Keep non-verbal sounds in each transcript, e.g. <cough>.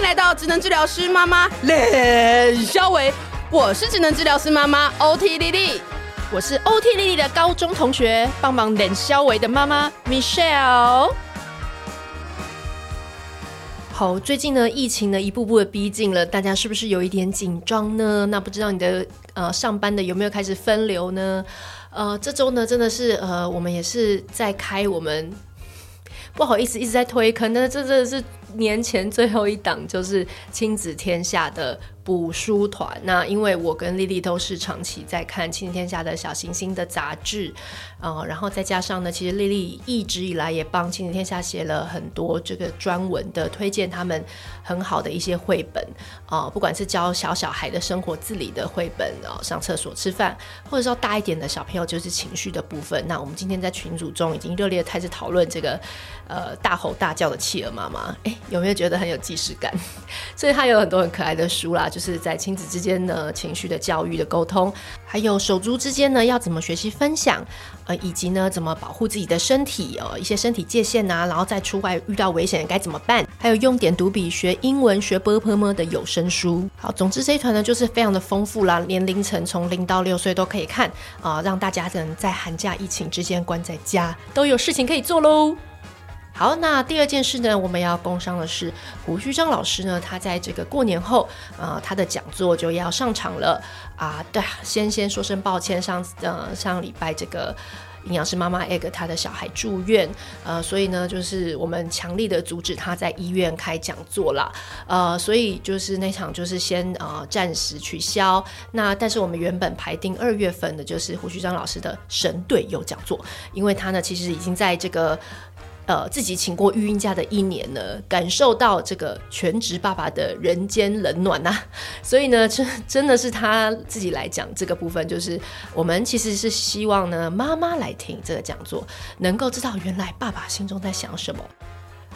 迎来到职能治疗师妈妈冷肖维，我是职能治疗师妈妈 OT 莉莉，我是 OT 莉莉的高中同学，帮忙冷肖维的妈妈 Michelle。好，最近呢，疫情呢一步步的逼近了，大家是不是有一点紧张呢？那不知道你的呃上班的有没有开始分流呢？呃，这周呢真的是呃，我们也是在开我们。不好意思，一直在推坑，但是这真的是年前最后一档，就是亲子天下的补书团。那因为我跟丽丽都是长期在看亲子天下的小行星的杂志，呃，然后再加上呢，其实丽丽一直以来也帮亲子天下写了很多这个专文的推荐，他们很好的一些绘本啊、不管是教小小孩的生活自理的绘本啊、呃，上厕所、吃饭，或者说大一点的小朋友就是情绪的部分。那我们今天在群组中已经热烈的开始讨论这个。呃，大吼大叫的企鹅妈妈，哎，有没有觉得很有即视感？所以它有很多很可爱的书啦，就是在亲子之间的情绪的教育的沟通还有手足之间呢要怎么学习分享呃以及呢怎么保护自己的身体呃一些身体界限呐然后再出外遇到危险该怎么办还有用点读笔学英文学波波墨的有声书。好总之这一团呢就是非常的丰富啦年龄层从零到六岁都可以看啊让大家能在寒假疫情之间关在家都有事情可以做喽好，那第二件事呢，我们要工商的是胡须章老师呢，他在这个过年后，呃，他的讲座就要上场了啊。对，先先说声抱歉，上呃上礼拜这个营养师妈妈 egg 他的小孩住院，呃，所以呢，就是我们强力的阻止他在医院开讲座啦，呃，所以就是那场就是先呃暂时取消。那但是我们原本排定二月份的，就是胡须章老师的神队友讲座，因为他呢其实已经在这个。呃，自己请过育婴假的一年呢，感受到这个全职爸爸的人间冷暖呐、啊，<laughs> 所以呢，真真的是他自己来讲这个部分，就是我们其实是希望呢，妈妈来听这个讲座，能够知道原来爸爸心中在想什么。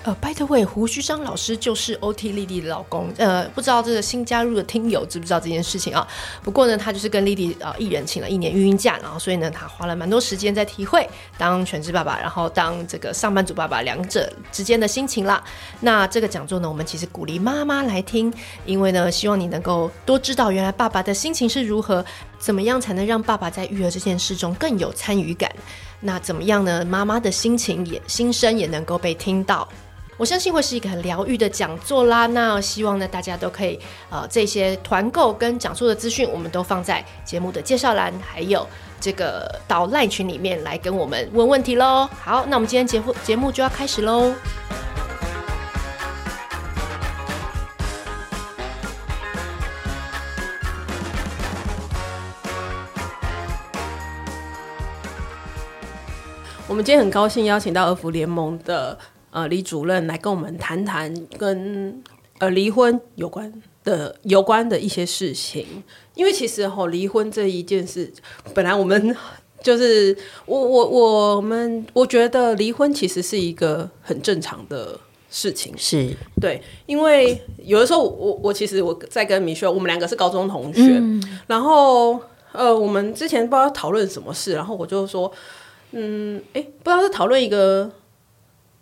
呃，by the way，胡须章老师就是 OT 丽丽的老公。呃，不知道这个新加入的听友知不知道这件事情啊？不过呢，他就是跟丽丽啊一人请了一年育婴假，然后所以呢，他花了蛮多时间在体会当全职爸爸，然后当这个上班族爸爸两者之间的心情啦。那这个讲座呢，我们其实鼓励妈妈来听，因为呢，希望你能够多知道原来爸爸的心情是如何，怎么样才能让爸爸在育儿这件事中更有参与感？那怎么样呢？妈妈的心情也心声也能够被听到。我相信会是一个很疗愈的讲座啦。那希望呢，大家都可以呃，这些团购跟讲座的资讯，我们都放在节目的介绍栏，还有这个到 LINE 群里面来跟我们问问题喽。好，那我们今天节目节目就要开始喽。我们今天很高兴邀请到儿福联盟的。呃，李主任来跟我们谈谈跟呃离婚有关的有关的一些事情，因为其实吼离婚这一件事，本来我们就是 <laughs> 我我我们我觉得离婚其实是一个很正常的事情，是。对，因为有的时候我我其实我在跟米雪，我们两个是高中同学，嗯、然后呃我们之前不知道讨论什么事，然后我就说，嗯，哎，不知道是讨论一个。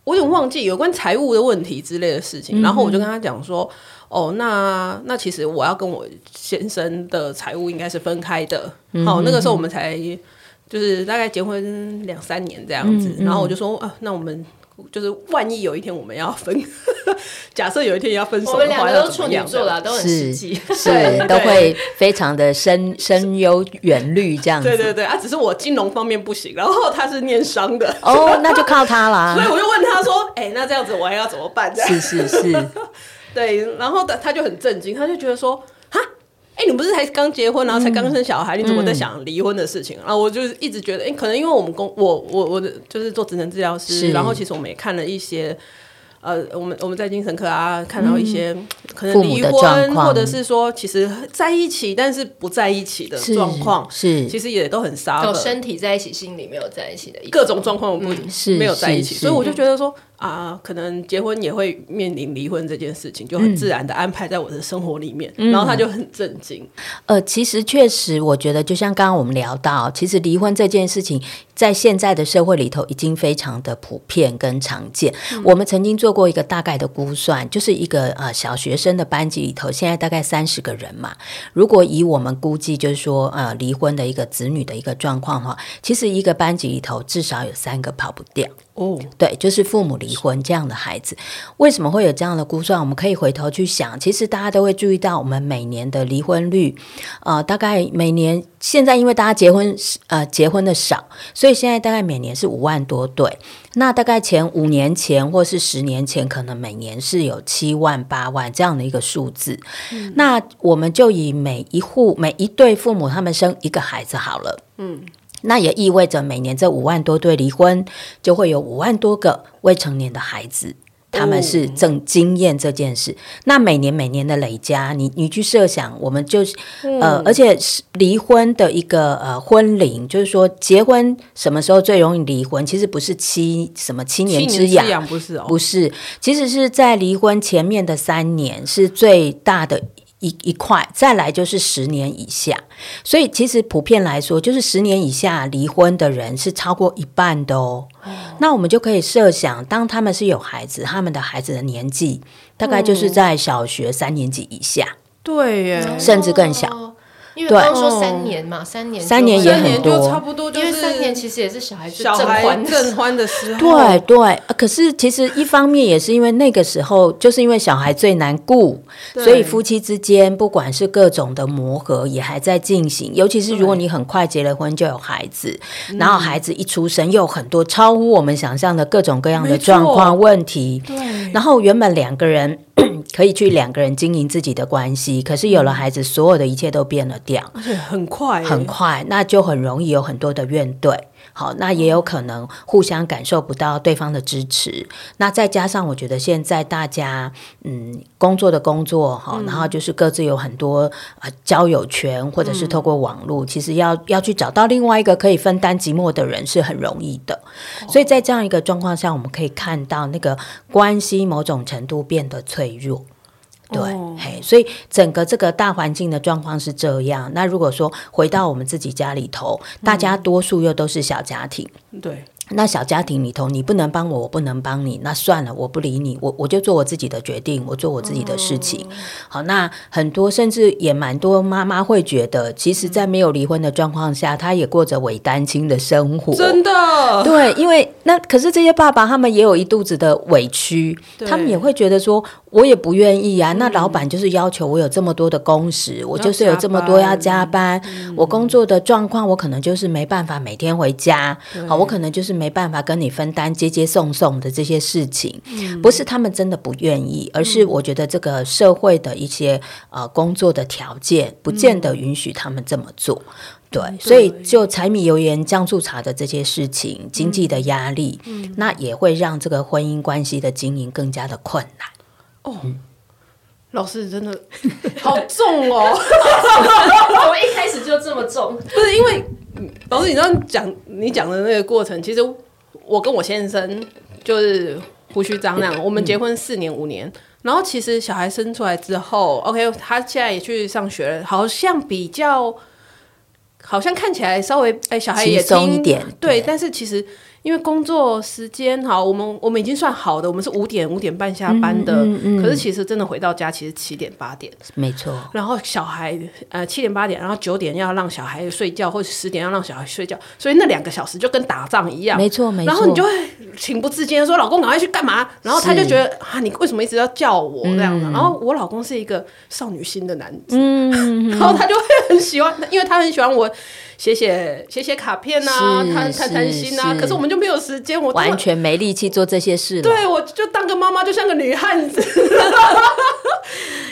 我有点忘记有关财务的问题之类的事情，然后我就跟他讲说：“哦，那那其实我要跟我先生的财务应该是分开的。好，那个时候我们才就是大概结婚两三年这样子。然后我就说：啊，那我们就是万一有一天我们要分，<laughs> 假设有一天要分手的话，我们两个都处女座啦，都很实际，是 <laughs> 都会非常的深深忧远虑这样子。对对对啊，只是我金融方面不行，然后他是念商的，哦，那就靠他啦。<laughs> 所以我就问他。说：“哎、欸，那这样子我还要怎么办？”是是是，对。然后他他就很震惊，他就觉得说：“哈，哎、欸，你不是才刚结婚，然后才刚生小孩，嗯、你怎么在想离婚的事情？”然后我就一直觉得，哎、欸，可能因为我们公我我我的就是做职能治疗师，然后其实我们也看了一些。呃，我们我们在精神科啊，看到一些可能离婚，或者是说其实在一起，但是不在一起的状况，是其实也都很沙。有身体在一起，心里没有在一起的，各种状况，我不是没有在一起，所以我就觉得说啊，可能结婚也会面临离婚这件事情，就很自然的安排在我的生活里面，嗯、然后他就很震惊。呃，其实确实，我觉得就像刚刚我们聊到，其实离婚这件事情在现在的社会里头已经非常的普遍跟常见。嗯、我们曾经做过一个大概的估算，就是一个呃小学生的班级里头，现在大概三十个人嘛。如果以我们估计，就是说呃离婚的一个子女的一个状况的话，其实一个班级里头至少有三个跑不掉。哦，对，就是父母离婚这样的孩子，为什么会有这样的估算？我们可以回头去想，其实大家都会注意到，我们每年的离婚率，呃，大概每年现在因为大家结婚呃结婚的少，所以现在大概每年是五万多对。那大概前五年前或是十年前，可能每年是有七万八万这样的一个数字。嗯，那我们就以每一户每一对父母他们生一个孩子好了。嗯。那也意味着每年这五万多对离婚，就会有五万多个未成年的孩子，他们是正经验这件事。哦、那每年每年的累加，你你去设想，我们就是、嗯、呃，而且是离婚的一个呃婚龄，就是说结婚什么时候最容易离婚？其实不是七什么七年之痒，不是哦，不是，其实是在离婚前面的三年是最大的。一一块，再来就是十年以下，所以其实普遍来说，就是十年以下离婚的人是超过一半的哦。哦，那我们就可以设想，当他们是有孩子，他们的孩子的年纪大概就是在小学三年级以下，嗯、对耶，甚至更小。因为刚刚说三年嘛，三年三年也很多，差不多。因为三年其实也是小孩子正欢正欢的时候。对对，可是其实一方面也是因为那个时候，就是因为小孩最难顾，所以夫妻之间不管是各种的磨合也还在进行。尤其是如果你很快结了婚就有孩子，然后孩子一出生又有很多超乎我们想象的各种各样的状况问题。对，然后原本两个人。<clears throat> 可以去两个人经营自己的关系，可是有了孩子，所有的一切都变了调，而且很快，很快，那就很容易有很多的怨怼。好，那也有可能互相感受不到对方的支持。那再加上，我觉得现在大家嗯工作的工作哈，然后就是各自有很多呃交友圈，或者是透过网络，其实要要去找到另外一个可以分担寂寞的人是很容易的。所以在这样一个状况下，我们可以看到那个关系某种程度变得脆弱。对，嘿，所以整个这个大环境的状况是这样。那如果说回到我们自己家里头，大家多数又都是小家庭，对。那小家庭里头，你不能帮我，我不能帮你，那算了，我不理你，我我就做我自己的决定，我做我自己的事情。哦、好，那很多甚至也蛮多妈妈会觉得，其实，在没有离婚的状况下，她也过着伪单亲的生活。真的，对，因为那可是这些爸爸他们也有一肚子的委屈，他们也会觉得说，我也不愿意啊。嗯、那老板就是要求我有这么多的工时，我就是有这么多要加班，嗯、我工作的状况，我可能就是没办法每天回家。对好，我可能就是。没办法跟你分担接接送送的这些事情，嗯、不是他们真的不愿意，而是我觉得这个社会的一些呃工作的条件不见得允许他们这么做。嗯、对，对所以就柴米油盐酱醋茶的这些事情，经济的压力，嗯、那也会让这个婚姻关系的经营更加的困难。哦，嗯、老师真的 <laughs> 好重哦！<laughs> 我一开始就这么重，不是因为。老师，你刚刚讲你讲的那个过程，其实我跟我先生就是胡须张那样，我们结婚四年五年，然后其实小孩生出来之后，OK，他现在也去上学了，好像比较，好像看起来稍微哎、欸，小孩也轻松一点，对，对但是其实。因为工作时间好，我们我们已经算好的，我们是五点五点半下班的。嗯嗯嗯、可是其实真的回到家，其实七点八点。没错。然后小孩呃七点八点，然后九点要让小孩睡觉，或者十点要让小孩睡觉，所以那两个小时就跟打仗一样。没错没错。然后你就会情不自禁的说：“老公，赶快去干嘛？”然后他就觉得啊，你为什么一直要叫我这样的？嗯、然后我老公是一个少女心的男子，嗯、<laughs> 然后他就会很喜欢，因为他很喜欢我。写写写写卡片啊，谈谈谈心啊，可是我们就没有时间，我完全没力气做这些事。对，我就当个妈妈，就像个女汉子。<laughs>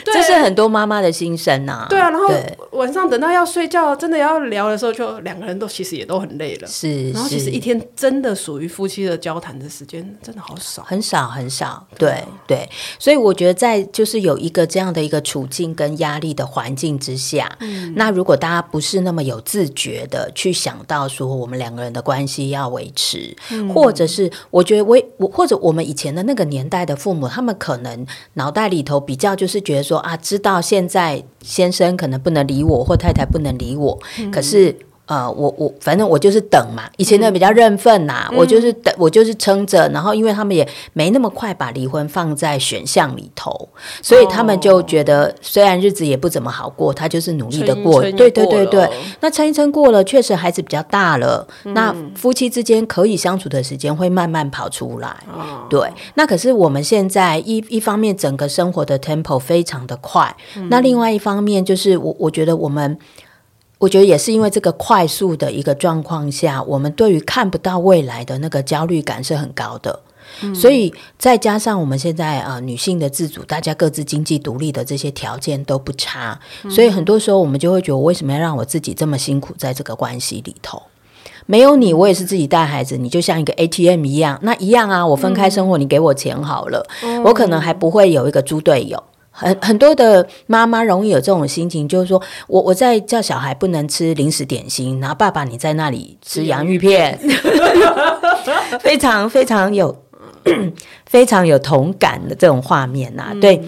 这是很多妈妈的心声呐。对啊，然后晚上等到要睡觉，真的要聊的时候，就两个人都其实也都很累了。是，然后其实一天真的属于夫妻的交谈的时间真的好少，很少很少。对对，所以我觉得在就是有一个这样的一个处境跟压力的环境之下，嗯，那如果大家不是那么有自觉的去想到说我们两个人的关系要维持，嗯，或者是我觉得我我或者我们以前的那个年代的父母，他们可能脑袋里头比较就是觉得说啊，知道现在先生可能不能理我，或太太不能理我，嗯、可是。呃，我我反正我就是等嘛，以前的比较认份呐、嗯，我就是等，我就是撑着，然后因为他们也没那么快把离婚放在选项里头，所以他们就觉得虽然日子也不怎么好过，他就是努力的过，过，对对对对，那撑一撑过了，确实孩子比较大了，嗯、那夫妻之间可以相处的时间会慢慢跑出来，嗯、对，那可是我们现在一一方面整个生活的 tempo 非常的快，嗯、那另外一方面就是我我觉得我们。我觉得也是因为这个快速的一个状况下，我们对于看不到未来的那个焦虑感是很高的，嗯、所以再加上我们现在啊、呃、女性的自主，大家各自经济独立的这些条件都不差，嗯、所以很多时候我们就会觉得，我为什么要让我自己这么辛苦在这个关系里头？没有你，我也是自己带孩子，你就像一个 ATM 一样，那一样啊，我分开生活，嗯、你给我钱好了，嗯、我可能还不会有一个猪队友。很很多的妈妈容易有这种心情，就是说我我在叫小孩不能吃零食点心，然后爸爸你在那里吃洋芋片，<laughs> 非常非常有 <clears throat> 非常有同感的这种画面呐、啊。对，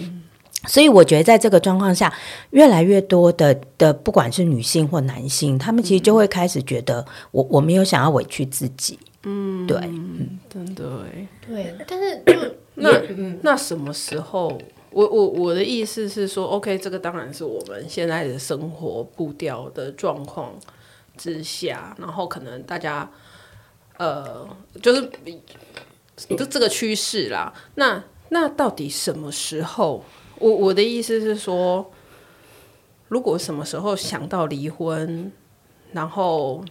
所以我觉得在这个状况下，越来越多的的不管是女性或男性，他们其实就会开始觉得我我没有想要委屈自己。嗯，对，嗯，真的对，但是就那那什么时候？我我我的意思是说，OK，这个当然是我们现在的生活步调的状况之下，然后可能大家呃，就是就这个趋势啦。那那到底什么时候？我我的意思是说，如果什么时候想到离婚，然后。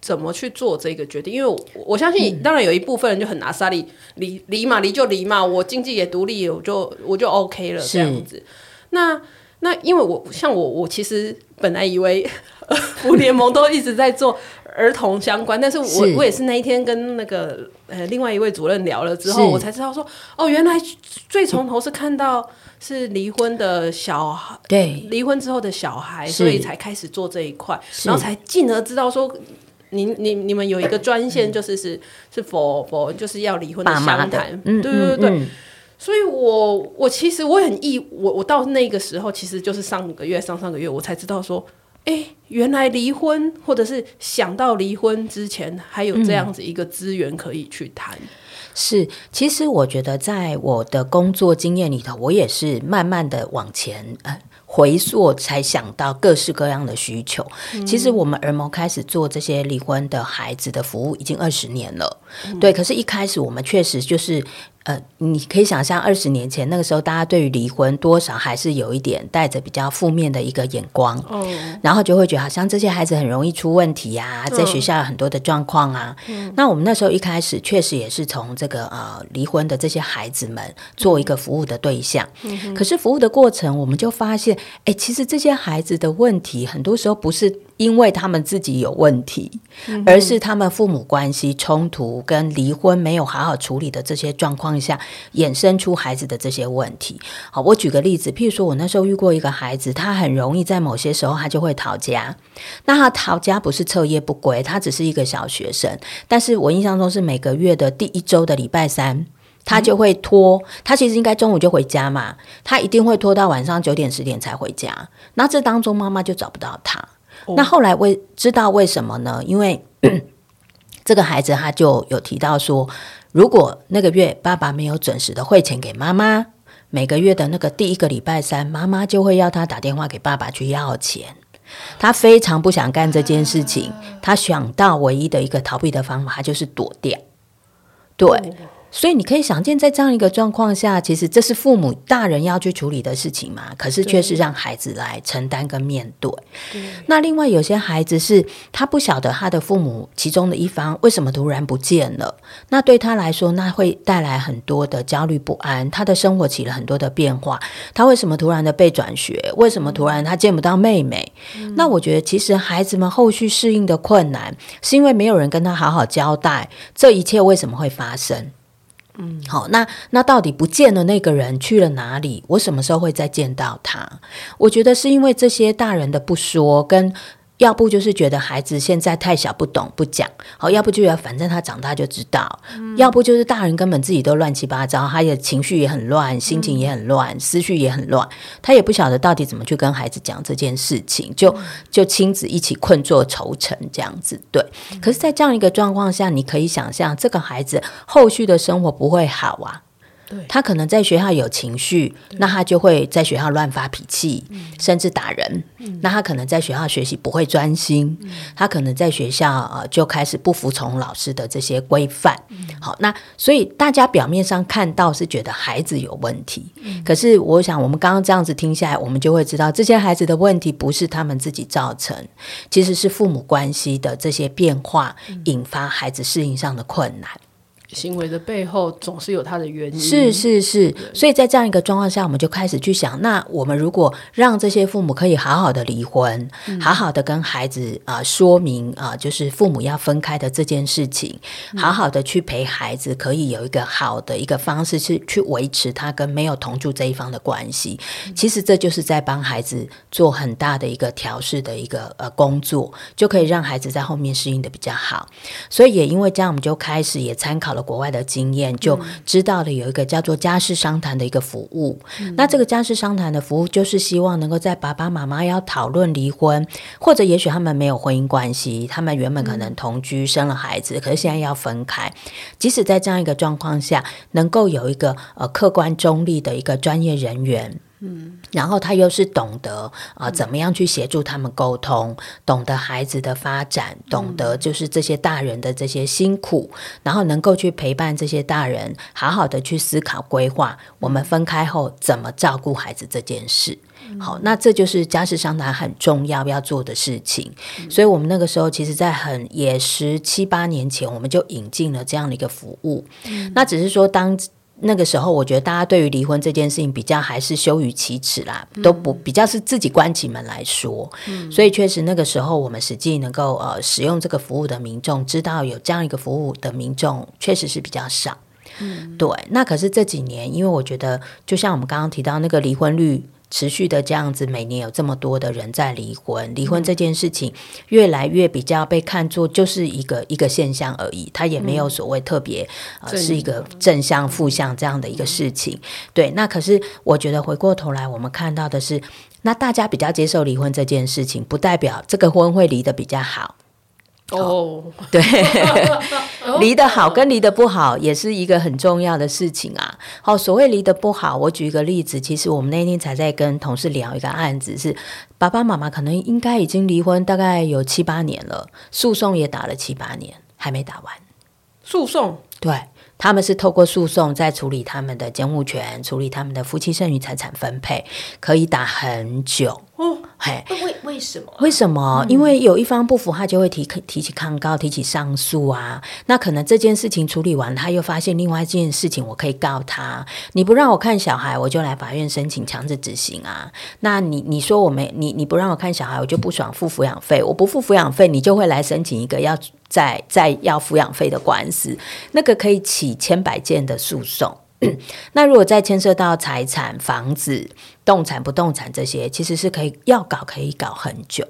怎么去做这个决定？因为我，我相信，当然有一部分人就很拿沙利离离嘛，离就离嘛，我经济也独立，我就我就 OK 了这样子。那那因为我像我，我其实本来以为 <laughs> 福联盟都一直在做儿童相关，但是我是我也是那一天跟那个呃另外一位主任聊了之后，我才知道说哦，原来最从头是看到是离婚的小孩，对，离婚之后的小孩，所以才开始做这一块，然后才进而知道说。你你你们有一个专线，就是是是否否就是要离婚的相谈，对对对对。所以我我其实我很意，我我到那个时候，其实就是上个月上上个月，我才知道说，哎，原来离婚或者是想到离婚之前，还有这样子一个资源可以去谈。是，其实我觉得在我的工作经验里头，我也是慢慢的往前呃。回溯才想到各式各样的需求。嗯、其实我们儿盟开始做这些离婚的孩子的服务已经二十年了，嗯，对。可是，一开始我们确实就是。呃，你可以想象二十年前那个时候，大家对于离婚多少还是有一点带着比较负面的一个眼光，哦，然后就会觉得好像这些孩子很容易出问题呀，啊，在学校有很多的状况啊。嗯，那我们那时候一开始确实也是从这个呃离婚的这些孩子们做一个服务的对象，嗯，可是服务的过程，我们就发现，哎，其实这些孩子的问题很多时候不是。因为他们自己有问题，而是他们父母关系冲突跟离婚没有好好处理的这些状况下，衍生出孩子的这些问题。好，我举个例子，譬如说我那时候遇过一个孩子，他很容易在某些时候他就会逃家。那他逃家不是彻夜不归，他只是一个小学生。但是我印象中是每个月的第一周的礼拜三，他就会拖。他其实应该中午就回家嘛，他一定会拖到晚上九点十点才回家。那这当中妈妈就找不到他。那后来为知道为什么呢？因为 <clears throat> 这个孩子他就有提到说，如果那个月爸爸没有准时的汇钱给妈妈，每个月的那个第一个礼拜三，妈妈就会要他打电话给爸爸去要钱。他非常不想干这件事情，他想到唯一的一个逃避的方法，他就是躲掉。对。所以你可以想见，在这样一个状况下，其实这是父母大人要去处理的事情嘛，可是却是让孩子来承担跟面对。对。那另外有些孩子是他不晓得他的父母其中的一方为什么突然不见了，那对他来说，那会带来很多的焦虑不安，他的生活起了很多的变化。他为什么突然的被转学？为什么突然他见不到妹妹？嗯。那我觉得，其实孩子们后续适应的困难，是因为没有人跟他好好交代这一切为什么会发生。嗯，好，那那到底不见了那个人去了哪里？我什么时候会再见到他？我觉得是因为这些大人的不说跟。要不就是觉得孩子现在太小不懂不讲，好，要不就要反正他长大就知道，嗯，要不就是大人根本自己都乱七八糟，他的情绪也很乱，心情也很乱，嗯，思绪也很乱，他也不晓得到底怎么去跟孩子讲这件事情，就就亲子一起困坐愁城这样子，对。可是，在这样一个状况下，你可以想象这个孩子后续的生活不会好啊。他可能在学校有情绪，那他就会在学校乱发脾气，甚至打人。嗯、那他可能在学校学习不会专心，嗯、他可能在学校呃就开始不服从老师的这些规范。嗯、好，那所以大家表面上看到是觉得孩子有问题，嗯、可是我想我们刚刚这样子听下来，我们就会知道这些孩子的问题不是他们自己造成，其实是父母关系的这些变化引发孩子适应上的困难。行为的背后总是有它的原因，是是是，所以在这样一个状况下，我们就开始去想，那我们如果让这些父母可以好好的离婚，嗯、好好的跟孩子啊、呃、说明啊、呃，就是父母要分开的这件事情，嗯、好好的去陪孩子，可以有一个好的一个方式去去维持他跟没有同住这一方的关系。嗯、其实这就是在帮孩子做很大的一个调试的一个呃工作，就可以让孩子在后面适应的比较好。所以也因为这样，我们就开始也参考了。国外的经验就知道了有一个叫做家事商谈的一个服务。嗯、那这个家事商谈的服务就是希望能够在爸爸妈妈要讨论离婚，或者也许他们没有婚姻关系，他们原本可能同居生了孩子，可是现在要分开。即使在这样一个状况下，能够有一个呃客观中立的一个专业人员。嗯，然后他又是懂得啊、呃，怎么样去协助他们沟通，懂得孩子的发展，懂得就是这些大人的这些辛苦，然后能够去陪伴这些大人，好好的去思考规划，我们分开后怎么照顾孩子这件事。好，那这就是家事商谈很重要要做的事情。所以我们那个时候，其实在很也十七八年前，我们就引进了这样的一个服务。那只是说当。那个时候，我觉得大家对于离婚这件事情比较还是羞于启齿啦，嗯、都不比较是自己关起门来说。嗯、所以确实那个时候，我们实际能够呃使用这个服务的民众，知道有这样一个服务的民众，确实是比较少。嗯，对。那可是这几年，因为我觉得，就像我们刚刚提到那个离婚率。持续的这样子，每年有这么多的人在离婚，离婚这件事情越来越比较被看作就是一个一个现象而已，它也没有所谓特别、嗯、呃是一个正向负向这样的一个事情。嗯、对，那可是我觉得回过头来，我们看到的是，那大家比较接受离婚这件事情，不代表这个婚会离得比较好。哦，oh. <laughs> 对，<laughs> 离得好跟离得不好也是一个很重要的事情啊。好，所谓离得不好，我举一个例子，其实我们那天才在跟同事聊一个案子，是爸爸妈妈可能应该已经离婚大概有七八年了，诉讼也打了七八年，还没打完。诉讼，对。他们是透过诉讼在处理他们的监护权，处理他们的夫妻剩余财产分配，可以打很久。哦，嘿，为为什么？为什么？嗯、因为有一方不服，他就会提提起抗告，提起上诉啊。那可能这件事情处理完，他又发现另外一件事情，我可以告他。你不让我看小孩，我就来法院申请强制执行啊。那你你说我没你你不让我看小孩，我就不爽付抚养费。我不付抚养费，你就会来申请一个要。再再要抚养费的官司，那个可以起千百件的诉讼。<coughs> 那如果再牵涉到财产、房子、动产、不动产这些，其实是可以要搞，可以搞很久。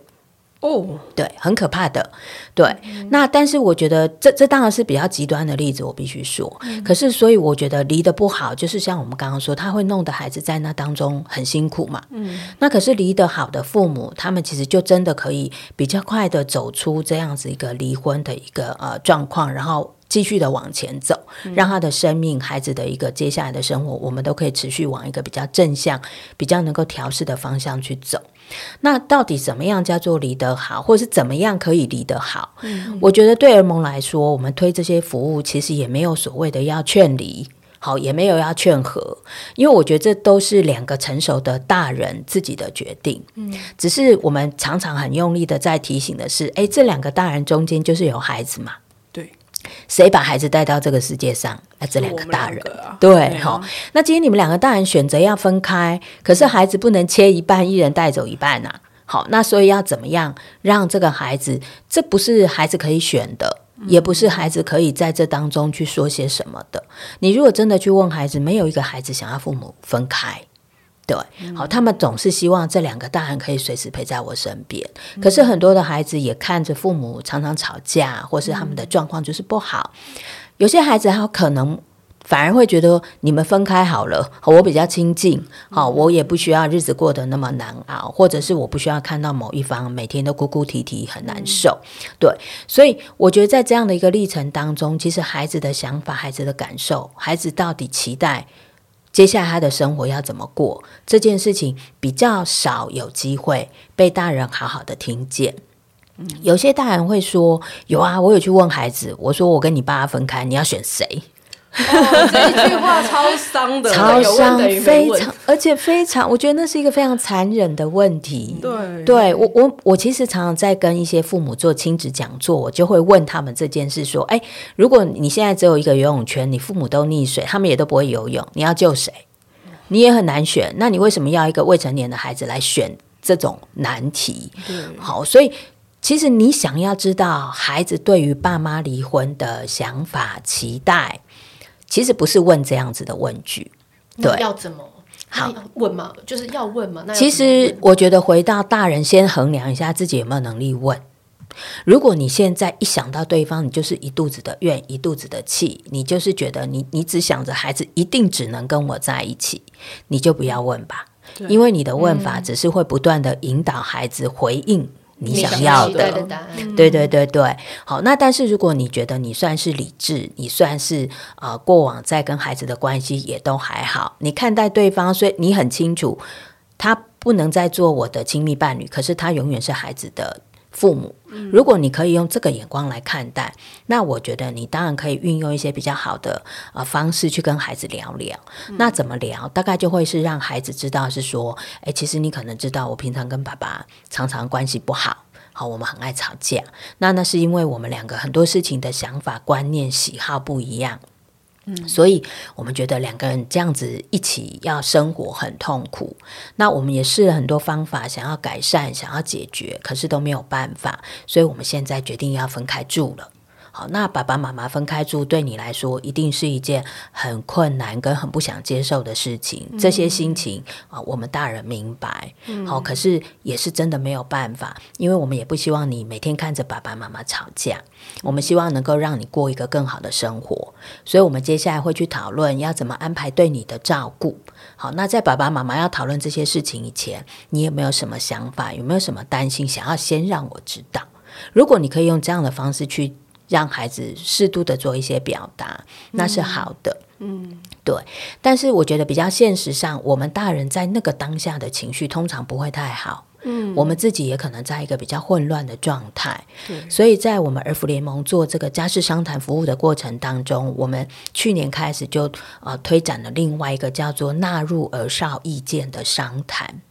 哦，对，很可怕的。对，嗯、那但是我觉得这这当然是比较极端的例子，我必须说。嗯、可是，所以我觉得离得不好，就是像我们刚刚说，他会弄得孩子在那当中很辛苦嘛。嗯，那可是离得好的父母，他们其实就真的可以比较快的走出这样子一个离婚的一个呃状况，然后继续的往前走，嗯、让他的生命、孩子的一个接下来的生活，我们都可以持续往一个比较正向、比较能够调试的方向去走。那到底怎么样叫做离得好，或者是怎么样可以离得好？嗯，我觉得对儿盟来说，我们推这些服务，其实也没有所谓的要劝离。好，也没有要劝和，因为我觉得这都是两个成熟的大人自己的决定。嗯，只是我们常常很用力的在提醒的是，哎，这两个大人中间就是有孩子嘛。对，谁把孩子带到这个世界上？那这两个大人。啊、对，好、啊。那今天你们两个大人选择要分开，可是孩子不能切一半，一人带走一半呐。好，那所以要怎么样让这个孩子？这不是孩子可以选的。也不是孩子可以在这当中去说些什么的。你如果真的去问孩子，没有一个孩子想要父母分开，对，好，他们总是希望这两个大人可以随时陪在我身边。可是很多的孩子也看着父母常常吵架，或是他们的状况就是不好。有些孩子他可能。反而会觉得你们分开好了，我比较亲近，好，我也不需要日子过得那么难熬，或者是我不需要看到某一方每天都哭哭啼啼很难受，对，所以我觉得在这样的一个历程当中，其实孩子的想法、孩子的感受、孩子到底期待接下来他的生活要怎么过，这件事情比较少有机会被大人好好的听见。有些大人会说：“有啊，我有去问孩子，我说我跟你爸爸分开，你要选谁？”哦，这一句话超伤的，超伤，非常，而且非常，我觉得那是一个非常残忍的问题。对，对我，我，我其实常常在跟一些父母做亲子讲座，我就会问他们这件事：说，哎，如果你现在只有一个游泳圈，你父母都溺水，他们也都不会游泳，你要救谁？你也很难选。那你为什么要一个未成年的孩子来选这种难题？好，所以其实你想要知道孩子对于爸妈离婚的想法、期待。其实不是问这样子的问句，对，要怎么好问嘛？就是要问嘛？那其实我觉得回到大人先衡量一下自己有没有能力问。如果你现在一想到对方，你就是一肚子的怨，一肚子的气，你就是觉得你你只想着孩子一定只能跟我在一起，你就不要问吧，因为你的问法只是会不断的引导孩子回应。你想要的，的答案，对对对对，好。那但是如果你觉得你算是理智，你算是呃过往在跟孩子的关系也都还好，你看待对方，所以你很清楚他不能再做我的亲密伴侣，可是他永远是孩子的父母。如果你可以用这个眼光来看待，那我觉得你当然可以运用一些比较好的呃方式去跟孩子聊聊。那怎么聊？大概就会是让孩子知道是说，诶，其实你可能知道我平常跟爸爸常常关系不好，好，我们很爱吵架。那那是因为我们两个很多事情的想法、观念、喜好不一样。所以我们觉得两个人这样子一起要生活很痛苦。那我们也试了很多方法，想要改善，想要解决，可是都没有办法。所以我们现在决定要分开住了。好，那爸爸妈妈分开住，对你来说一定是一件很困难跟很不想接受的事情。这些心情啊，我们大人明白。好，可是也是真的没有办法，因为我们也不希望你每天看着爸爸妈妈吵架。我们希望能够让你过一个更好的生活，所以我们接下来会去讨论要怎么安排对你的照顾。好，那在爸爸妈妈要讨论这些事情以前，你有没有什么想法？有没有什么担心？想要先让我知道？如果你可以用这样的方式去。让孩子适度的做一些表达，那是好的。嗯，对。但是我觉得比较现实上，我们大人在那个当下的情绪通常不会太好。嗯，我们自己也可能在一个比较混乱的状态。对。所以在我们儿福联盟做这个家事商谈服务的过程当中，我们去年开始就呃推展了另外一个叫做纳入儿少意见的商谈。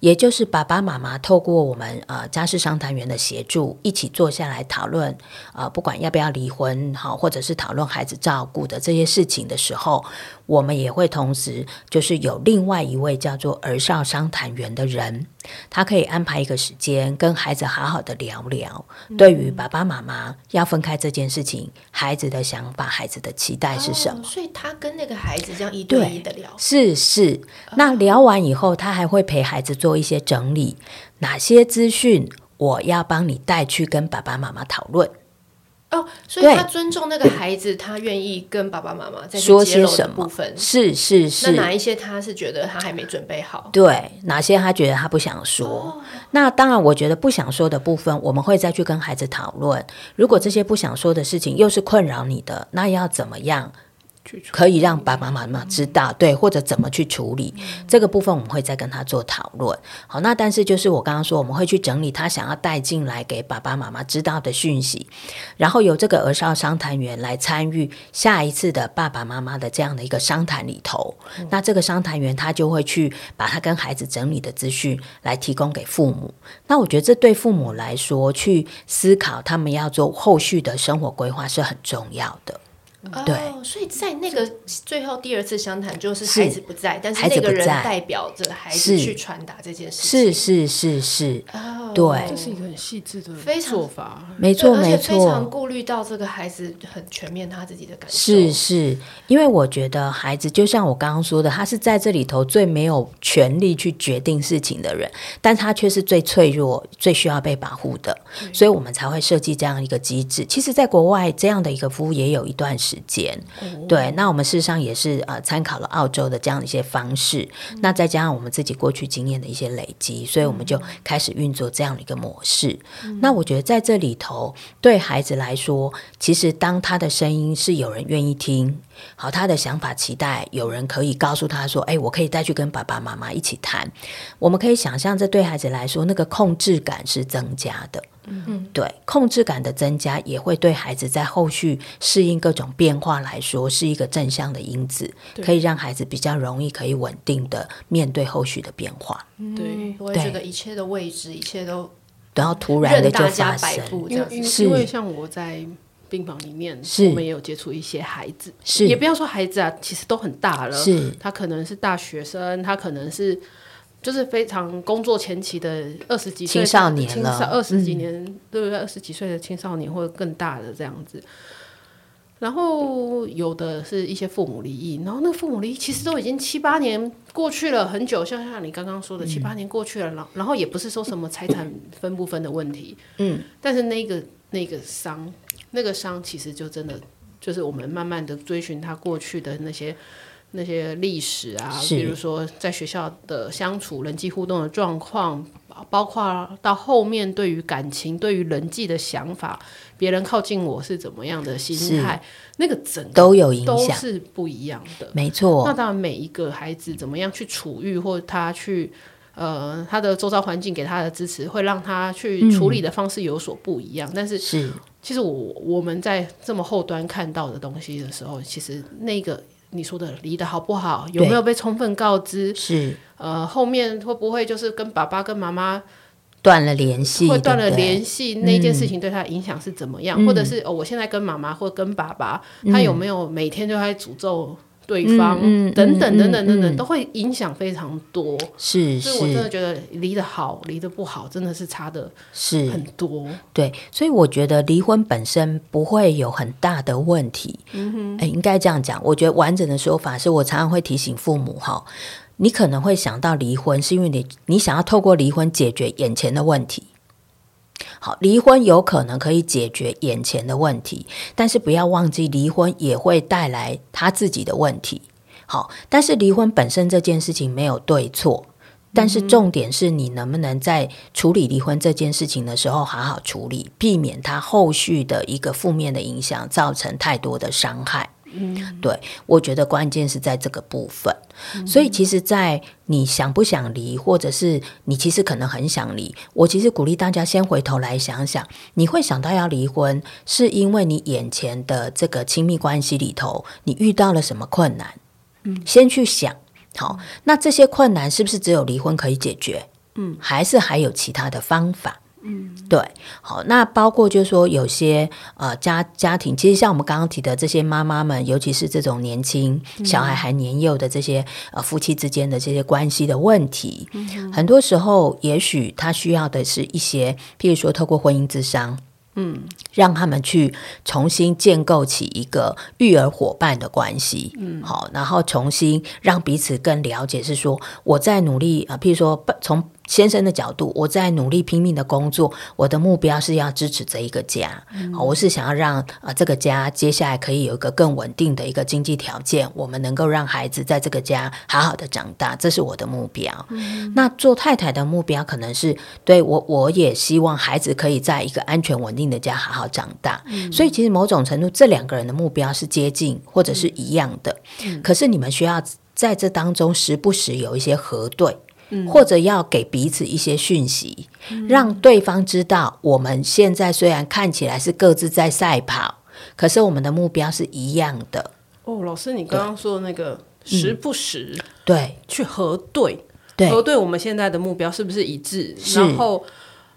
也就是爸爸妈妈透过我们呃家事商谈员的协助，一起坐下来讨论，呃，不管要不要离婚，好，或者是讨论孩子照顾的这些事情的时候，我们也会同时就是有另外一位叫做儿少商谈员的人，他可以安排一个时间跟孩子好好的聊聊，嗯、对于爸爸妈妈要分开这件事情，孩子的想法、孩子的期待是什么？哦、所以他跟那个孩子这样一对一的聊，是是。那聊完以后，他还会陪孩子做一些整理，哪些资讯我要帮你带去跟爸爸妈妈讨论。哦，所以他尊重那个孩子，他愿意跟爸爸妈妈在说些什么部分？是是是。那哪一些他是觉得他还没准备好？对，哪些他觉得他不想说？哦、那当然，我觉得不想说的部分，我们会再去跟孩子讨论。如果这些不想说的事情又是困扰你的，那要怎么样可以让爸爸妈妈知道，对，或者怎么去处理这个部分，我们会再跟他做讨论。好，那但是就是我刚刚说，我们会去整理他想要带进来给爸爸妈妈知道的讯息，然后由这个儿少商谈员来参与下一次的爸爸妈妈的这样的一个商谈里头。那这个商谈员他就会去把他跟孩子整理的资讯来提供给父母。那我觉得这对父母来说，去思考他们要做后续的生活规划是很重要的。对。哦，所以在那个最后第二次相谈，就是孩子不在，是但是那个人代表着孩子去传达这件事情，是是是是，哦，对，这是一个很细致的非常做法，没错没错，非常顾虑到这个孩子很全面他自己的感受，是是，因为我觉得孩子就像我刚刚说的，他是在这里头最没有权利去决定事情的人，但他却是最脆弱、最需要被保护的，所以我们才会设计这样一个机制。其实，在国外这样的一个服务也有一段时间。时间，对，那我们事实上也是呃参考了澳洲的这样的一些方式，嗯、那再加上我们自己过去经验的一些累积，所以我们就开始运作这样的一个模式。嗯、那我觉得在这里头，对孩子来说，其实当他的声音是有人愿意听，好，他的想法期待有人可以告诉他说，哎，我可以再去跟爸爸妈妈一起谈。我们可以想象，这对孩子来说，那个控制感是增加的。嗯，对，控制感的增加也会对孩子在后续适应各种变化来说是一个正向的因子，可以让孩子比较容易可以稳定的面对后续的变化。对，我也觉得一切的位置，一切都然后突然的就发生，因为是因为像我在病房里面，是我们也有接触一些孩子，是也不要说孩子啊，其实都很大了，是他可能是大学生，他可能是。就是非常工作前期的二十几岁青少年青少二十几年，嗯、对不对？二十几岁的青少年或者更大的这样子，然后有的是一些父母离异，然后那个父母离异其实都已经七八年过去了，很久，像像你刚刚说的、嗯、七八年过去了，然然后也不是说什么财产分不分的问题，嗯，但是那个那个伤，那个伤其实就真的就是我们慢慢的追寻他过去的那些。那些历史啊，比如说在学校的相处、人际互动的状况，包括到后面对于感情、对于人际的想法，别人靠近我是怎么样的心态，那个整个都有影响，都是不一样的。没错。那当然，每一个孩子怎么样去处遇，或他去呃他的周遭环境给他的支持，会让他去处理的方式有所不一样。嗯、但是，是其实我我们在这么后端看到的东西的时候，其实那个。你说的离的好不好？有没有被充分告知？是呃，后面会不会就是跟爸爸跟妈妈断了联系？会断了联系，那件事情对他影响是怎么样？嗯、或者是哦，我现在跟妈妈或跟爸爸，嗯、他有没有每天都在诅咒？对方等等等等等等都会影响非常多，是，所以我真的觉得离得好，离得不好，真的是差的是很多。对，所以我觉得离婚本身不会有很大的问题。嗯哼，哎，应该这样讲。我觉得完整的说法是我常常会提醒父母哈，你可能会想到离婚，是因为你你想要透过离婚解决眼前的问题。好，离婚有可能可以解决眼前的问题，但是不要忘记，离婚也会带来他自己的问题。好，但是离婚本身这件事情没有对错，但是重点是你能不能在处理离婚这件事情的时候好好处理，避免他后续的一个负面的影响，造成太多的伤害。嗯，对，我觉得关键是在这个部分。嗯、所以，其实，在你想不想离，或者是你其实可能很想离，我其实鼓励大家先回头来想想，你会想到要离婚，是因为你眼前的这个亲密关系里头，你遇到了什么困难？嗯，先去想。好，那这些困难是不是只有离婚可以解决？嗯，还是还有其他的方法？嗯，对，好，那包括就是说，有些呃家家庭，其实像我们刚刚提的这些妈妈们，尤其是这种年轻小孩还年幼的这些呃夫妻之间的这些关系的问题，嗯、很多时候也许他需要的是一些，譬如说透过婚姻之商。嗯，让他们去重新建构起一个育儿伙伴的关系，嗯，好，然后重新让彼此更了解，是说我在努力啊，譬如说从先生的角度，我在努力拼命的工作，我的目标是要支持这一个家，嗯、我是想要让啊、呃、这个家接下来可以有一个更稳定的一个经济条件，我们能够让孩子在这个家好好的长大，这是我的目标。嗯、那做太太的目标可能是对我，我也希望孩子可以在一个安全稳定的家好好长大。嗯、所以其实某种程度，这两个人的目标是接近或者是一样的。嗯、可是你们需要在这当中时不时有一些核对。或者要给彼此一些讯息，嗯、让对方知道我们现在虽然看起来是各自在赛跑，可是我们的目标是一样的。哦，老师，你刚刚说的那个时不时对。去核对，对。核对我们现在的目标是不是一致，然后。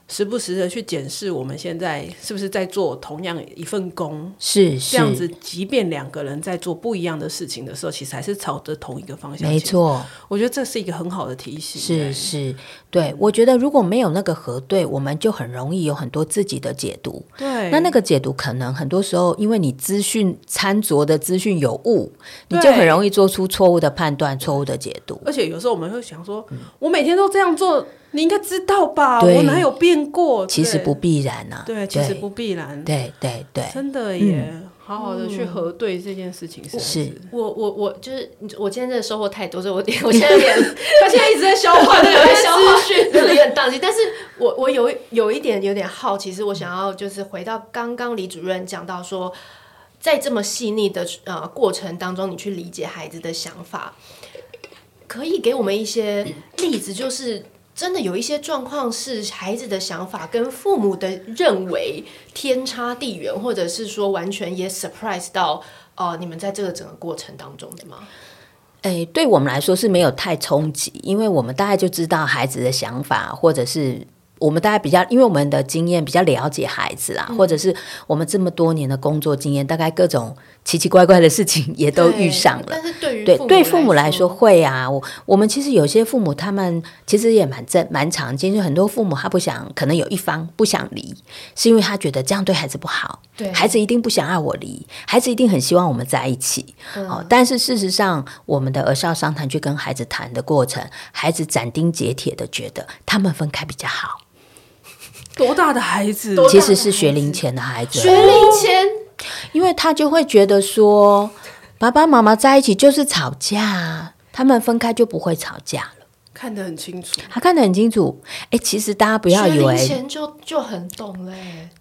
时不时的去检视我们现在是不是在做同样一份工，是，是这样子。即便两个人在做不一样的事情的时候，其实还是朝着同一个方向。没错，我觉得这是一个很好的提醒。是是，对，我觉得如果没有那个核对，我们就很容易有很多自己的解读。对，那那个解读可能很多时候，因为你资讯掺杂的资讯有误，你就很容易做出错误的判断、错误的解读。而且有时候我们会想说，嗯、我每天都这样做。你应该知道吧？我哪有变过？其实不必然呐。对，其实不必然。对对对，真的耶！好好的去核对这件事情是。是。我我我就是我今天真的收获太多，所以我 <laughs> <laughs> 我现在有点，他现在一直在消化那个资讯，有点当机。但是我我有有一点有点好奇，其实我想要就是回到刚刚李主任讲到说，在这么细腻的呃过程当中，你去理解孩子的想法，可以给我们一些例子，就是。真的有一些状况是孩子的想法跟父母的认为天差地远，或者是说完全也 surprise 到呃你们在这个整个过程当中的吗？诶，对我们来说是没有太冲击，因为我们大概就知道孩子的想法，或者是。我们大概比较，因为我们的经验比较了解孩子啦，嗯、或者是我们这么多年的工作经验，大概各种奇奇怪怪的事情 <laughs> 也都遇上了。但是对于对对父母来说会啊，我我们其实有些父母他们其实也蛮正蛮常见，就很多父母他不想，可能有一方不想离，是因为他觉得这样对孩子不好，对孩子一定不想要我离，孩子一定很希望我们在一起。嗯、哦，但是事实上，我们的儿少商谈去跟孩子谈的过程，孩子斩钉截铁的觉得他们分开比较好。多大的孩子？其实是学龄前的孩子。学龄前，因为他就会觉得说，爸爸妈妈在一起就是吵架，他们分开就不会吵架。看得很清楚，他看得很清楚。哎，其实大家不要以为学前就就很懂嘞。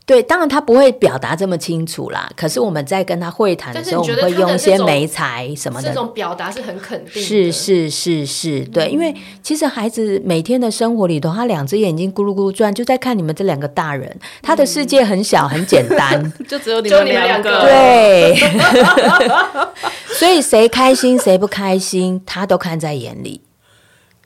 对，当然他不会表达这么清楚啦。可是我们在跟他会谈的时候，我们会用一些媒材什么的。这种表达是很肯定的。是是是是，对，因为其实孩子每天的生活里头，他两只眼睛咕噜咕噜转，就在看你们这两个大人。他的世界很小很简单，<laughs> 就只有你们两个。对，<laughs> 所以谁开心谁不开心，他都看在眼里。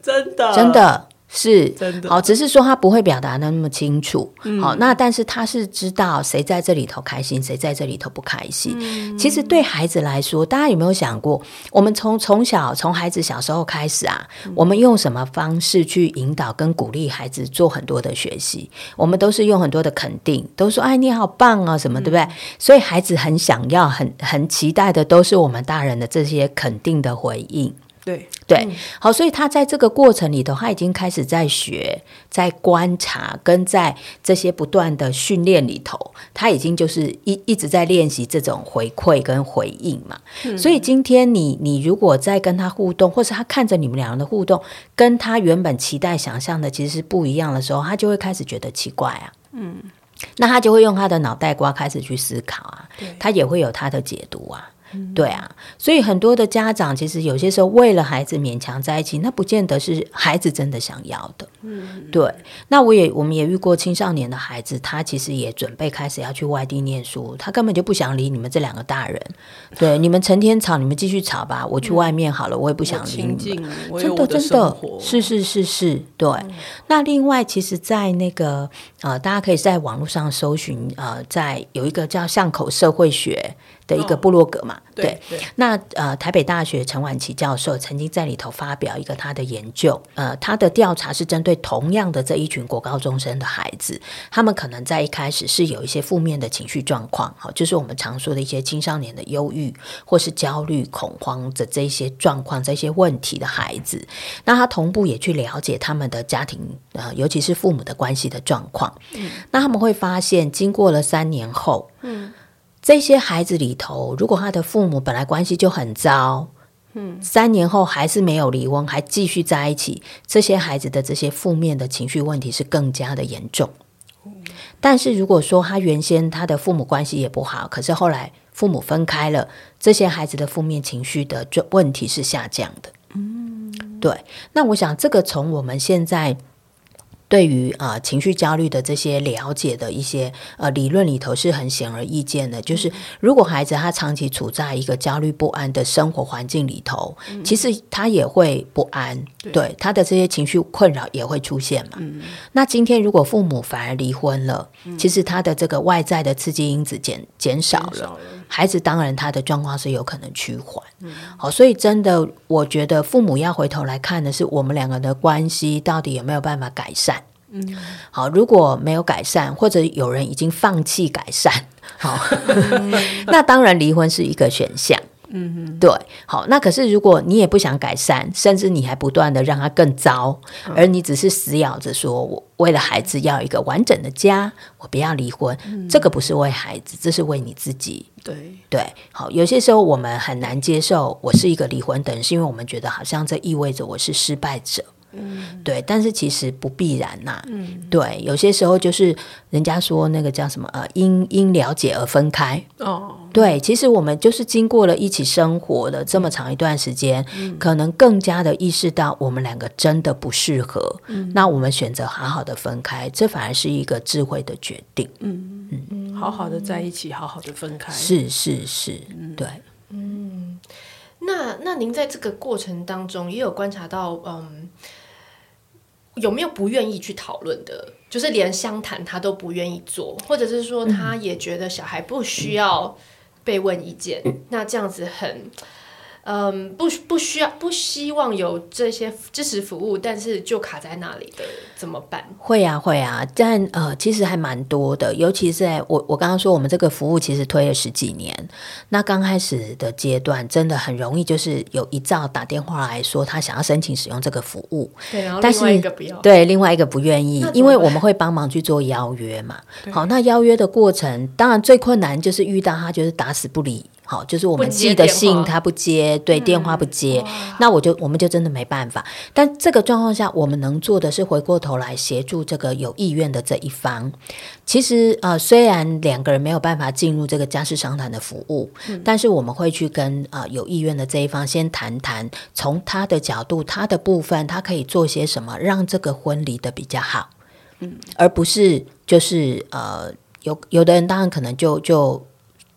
真的，真的。是，真的好，只是说他不会表达的那么清楚，嗯、好，那但是他是知道谁在这里头开心，谁在这里头不开心。嗯、其实对孩子来说，大家有没有想过，我们从从小从孩子小时候开始啊，嗯、我们用什么方式去引导跟鼓励孩子做很多的学习？我们都是用很多的肯定，都说哎你好棒啊什么，对不对？嗯、所以孩子很想要、很很期待的，都是我们大人的这些肯定的回应。对对，好，所以他在这个过程里头，他已经开始在学，在观察，跟在这些不断的训练里头，他已经就是一一直在练习这种回馈跟回应嘛。嗯、所以今天你你如果在跟他互动，或是他看着你们两人的互动，跟他原本期待想象的其实是不一样的时候，他就会开始觉得奇怪啊。嗯，那他就会用他的脑袋瓜开始去思考啊，他也会有他的解读啊。对啊，所以很多的家长其实有些时候为了孩子勉强在一起，那不见得是孩子真的想要的。嗯，对。那我也我们也遇过青少年的孩子，他其实也准备开始要去外地念书，他根本就不想理你们这两个大人。对，你们成天吵，你们继续吵吧，我去外面好了，我也不想理你们。真的真的，是是是是，对。那另外，其实，在那个呃，大家可以在网络上搜寻呃，在有一个叫巷口社会学。的一个部落格嘛。哦、对，对那呃，台北大学陈婉琪教授曾经在里头发表一个他的研究，呃，他的调查是针对同样的这一群国高中生的孩子，他们可能在一开始是有一些负面的情绪状况，好，就是我们常说的一些青少年的忧郁或是焦虑、恐慌的这些状况、这些问题的孩子，那他同步也去了解他们的家庭，呃，尤其是父母的关系的状况，嗯，那他们会发现，经过了三年后，嗯。这些孩子里头，如果他的父母本来关系就很糟，嗯，三年后还是没有离婚，还继续在一起，这些孩子的这些负面的情绪问题是更加的严重。但是如果说他原先他的父母关系也不好，可是后来父母分开了，这些孩子的负面情绪的问题是下降的。嗯，对。那我想这个从我们现在。对于啊、呃、情绪焦虑的这些了解的一些呃理论里头是很显而易见的，就是如果孩子他长期处在一个焦虑不安的生活环境里头，嗯、其实他也会不安，对，对他的这些情绪困扰也会出现嘛。嗯、那今天如果父母反而离婚了，嗯、其实他的这个外在的刺激因子减减少了，少了。孩子当然他的状况是有可能趋缓。嗯、好，所以真的我觉得父母要回头来看的是我们两个的关系到底有没有办法改善。嗯，好，如果没有改善，或者有人已经放弃改善，好，<laughs> 那当然离婚是一个选项。嗯哼，对，好，那可是如果你也不想改善，甚至你还不断的让他更糟，嗯、而你只是死咬着说，我为了孩子要一个完整的家，我不要离婚，嗯、这个不是为孩子，这是为你自己。对对，好，有些时候我们很难接受我是一个离婚的人，是因为我们觉得好像这意味着我是失败者。嗯，对，但是其实不必然呐。嗯，对，有些时候就是人家说那个叫什么呃，因因了解而分开。哦，对，其实我们就是经过了一起生活的这么长一段时间，嗯，可能更加的意识到我们两个真的不适合。嗯，那我们选择好好的分开，这反而是一个智慧的决定。嗯嗯，好好的在一起，好好的分开。是是是，对。嗯，那那您在这个过程当中也有观察到，嗯。有没有不愿意去讨论的？就是连相谈他都不愿意做，或者是说他也觉得小孩不需要被问意见，嗯、那这样子很。嗯，不不需要，不希望有这些支持服务，但是就卡在那里的怎么办？会啊，会啊，但呃，其实还蛮多的，尤其是在我我刚刚说我们这个服务其实推了十几年，那刚开始的阶段真的很容易，就是有一兆打电话来说他想要申请使用这个服务，对，然后另外一个不要，对，另外一个不愿意，因为我们会帮忙去做邀约嘛。好，那邀约的过程，当然最困难就是遇到他就是打死不理。好，就是我们寄的信他不接，对，电话不接，嗯、那我就我们就真的没办法。但这个状况下，我们能做的是回过头来协助这个有意愿的这一方。其实呃，虽然两个人没有办法进入这个家事商谈的服务，嗯、但是我们会去跟呃有意愿的这一方先谈谈，从他的角度、他的部分，他可以做些什么，让这个婚离的比较好。嗯，而不是就是呃，有有的人当然可能就就。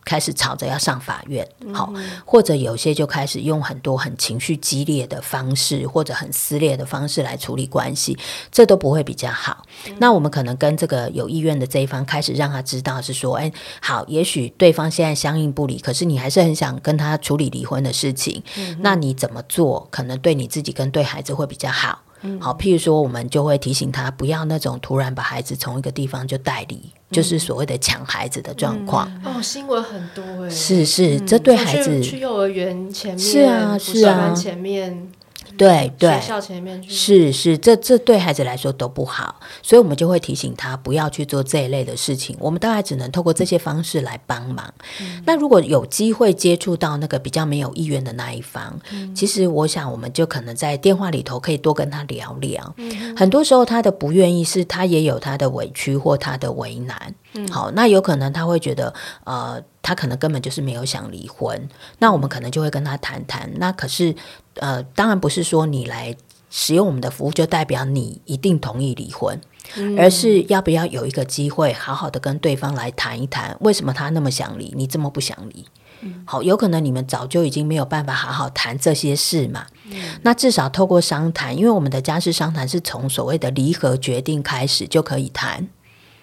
开始吵着要上法院，好，或者有些就开始用很多很情绪激烈的方式，或者很撕裂的方式来处理关系，这都不会比较好。那我们可能跟这个有意愿的这一方开始让他知道是说，哎，好，也许对方现在相应不理，可是你还是很想跟他处理离婚的事情，那你怎么做可能对你自己跟对孩子会比较好？好，譬如说，我们就会提醒他不要那种突然把孩子从一个地方就带离，嗯、就是所谓的抢孩子的状况。嗯、哦，新闻很多哎，是是，这对孩子去，去幼儿园前面是啊是啊前面。对对，学校前面是是，这这对孩子来说都不好，所以我们就会提醒他不要去做这一类的事情。我们大概只能透过这些方式来帮忙。嗯、那如果有机会接触到那个比较没有意愿的那一方，嗯、其实我想我们就可能在电话里头可以多跟他聊聊。嗯、很多时候他的不愿意是他也有他的委屈或他的为难。嗯、好，那有可能他会觉得呃。他可能根本就是没有想离婚，那我们可能就会跟他谈谈。那可是，呃，当然不是说你来使用我们的服务就代表你一定同意离婚，嗯、而是要不要有一个机会好好的跟对方来谈一谈，为什么他那么想离，你这么不想离？嗯、好，有可能你们早就已经没有办法好好谈这些事嘛。嗯、那至少透过商谈，因为我们的家事商谈是从所谓的离合决定开始就可以谈。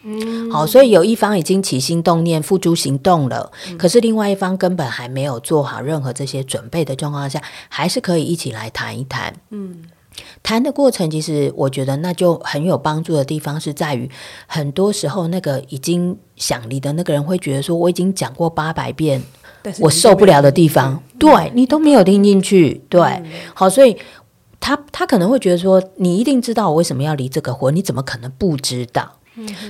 嗯，好，所以有一方已经起心动念、付诸行动了，嗯，可是另外一方根本还没有做好任何这些准备的状况下，还是可以一起来谈一谈。嗯，谈的过程，其实我觉得那就很有帮助的地方是在于，很多时候那个已经想离的那个人会觉得说，我已经讲过八百遍，我受不了的地方，对。你都没有听进去，对，嗯，好，所以他他可能会觉得说，你一定知道我为什么要离这个婚，你怎么可能不知道？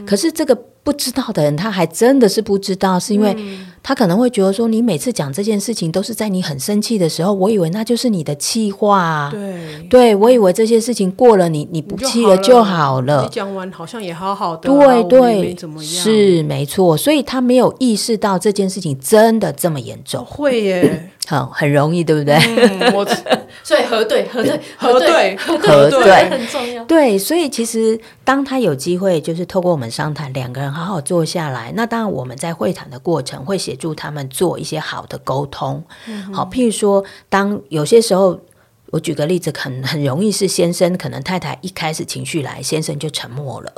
可是这个不知道的人，他还真的是不知道，是因为他可能会觉得说，你每次讲这件事情都是在你很生气的时候，我以为那就是你的气话。对，对我以为这些事情过了你，你你不气了就好了。你讲完好像也好好的，对对，是没错。所以他没有意识到这件事情真的这么严重。会耶。<coughs> 很，很容易，对不对？嗯、我 <laughs> 所以，<laughs> 核对，核对，核对，核对很重要。对，所以其实当他有机会，就是透过我们商谈，两个人好好坐下来。那当然，我们在会谈的过程会协助他们做一些好的沟通。嗯、好，譬如说，当有些时候，我举个例子，很很容易是先生可能太太一开始情绪来，先生就沉默了，